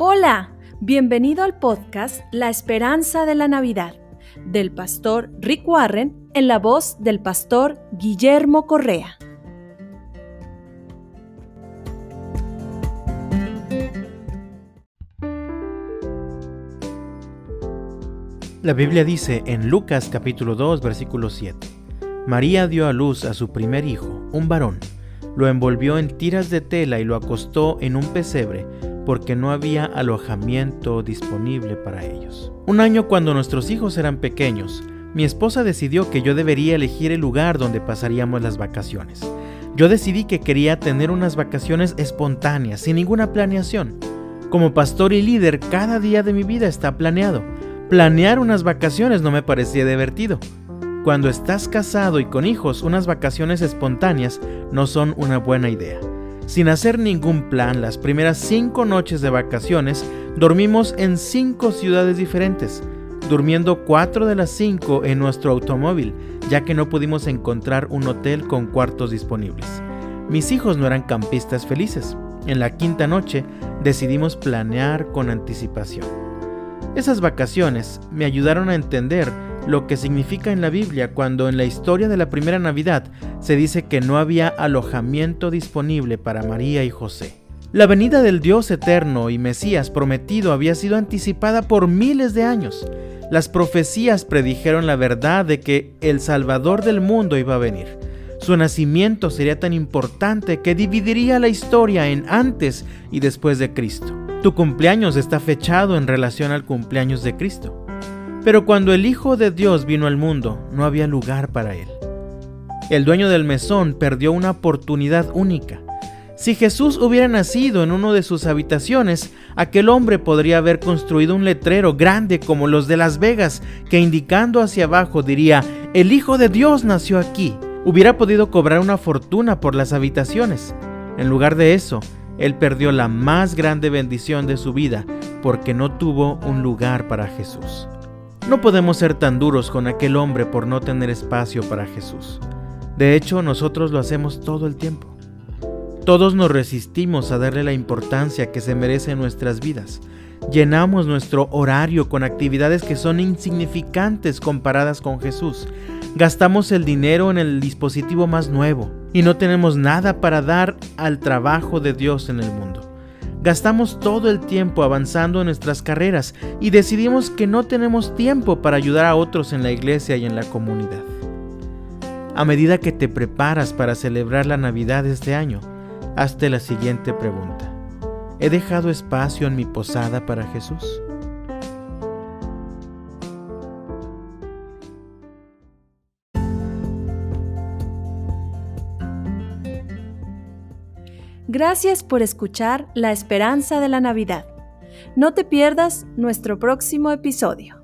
Hola, bienvenido al podcast La Esperanza de la Navidad del pastor Rick Warren en la voz del pastor Guillermo Correa. La Biblia dice en Lucas capítulo 2 versículo 7, María dio a luz a su primer hijo, un varón, lo envolvió en tiras de tela y lo acostó en un pesebre porque no había alojamiento disponible para ellos. Un año cuando nuestros hijos eran pequeños, mi esposa decidió que yo debería elegir el lugar donde pasaríamos las vacaciones. Yo decidí que quería tener unas vacaciones espontáneas, sin ninguna planeación. Como pastor y líder, cada día de mi vida está planeado. Planear unas vacaciones no me parecía divertido. Cuando estás casado y con hijos, unas vacaciones espontáneas no son una buena idea. Sin hacer ningún plan, las primeras cinco noches de vacaciones dormimos en cinco ciudades diferentes, durmiendo cuatro de las cinco en nuestro automóvil, ya que no pudimos encontrar un hotel con cuartos disponibles. Mis hijos no eran campistas felices. En la quinta noche decidimos planear con anticipación. Esas vacaciones me ayudaron a entender lo que significa en la Biblia cuando en la historia de la primera Navidad se dice que no había alojamiento disponible para María y José. La venida del Dios eterno y Mesías prometido había sido anticipada por miles de años. Las profecías predijeron la verdad de que el Salvador del mundo iba a venir. Su nacimiento sería tan importante que dividiría la historia en antes y después de Cristo. Tu cumpleaños está fechado en relación al cumpleaños de Cristo. Pero cuando el Hijo de Dios vino al mundo, no había lugar para él. El dueño del mesón perdió una oportunidad única. Si Jesús hubiera nacido en una de sus habitaciones, aquel hombre podría haber construido un letrero grande como los de Las Vegas que indicando hacia abajo diría, el Hijo de Dios nació aquí. Hubiera podido cobrar una fortuna por las habitaciones. En lugar de eso, él perdió la más grande bendición de su vida porque no tuvo un lugar para Jesús. No podemos ser tan duros con aquel hombre por no tener espacio para Jesús. De hecho, nosotros lo hacemos todo el tiempo. Todos nos resistimos a darle la importancia que se merece en nuestras vidas. Llenamos nuestro horario con actividades que son insignificantes comparadas con Jesús. Gastamos el dinero en el dispositivo más nuevo y no tenemos nada para dar al trabajo de Dios en el mundo. Gastamos todo el tiempo avanzando en nuestras carreras y decidimos que no tenemos tiempo para ayudar a otros en la iglesia y en la comunidad. A medida que te preparas para celebrar la Navidad este año, hazte la siguiente pregunta. ¿He dejado espacio en mi posada para Jesús? Gracias por escuchar La Esperanza de la Navidad. No te pierdas nuestro próximo episodio.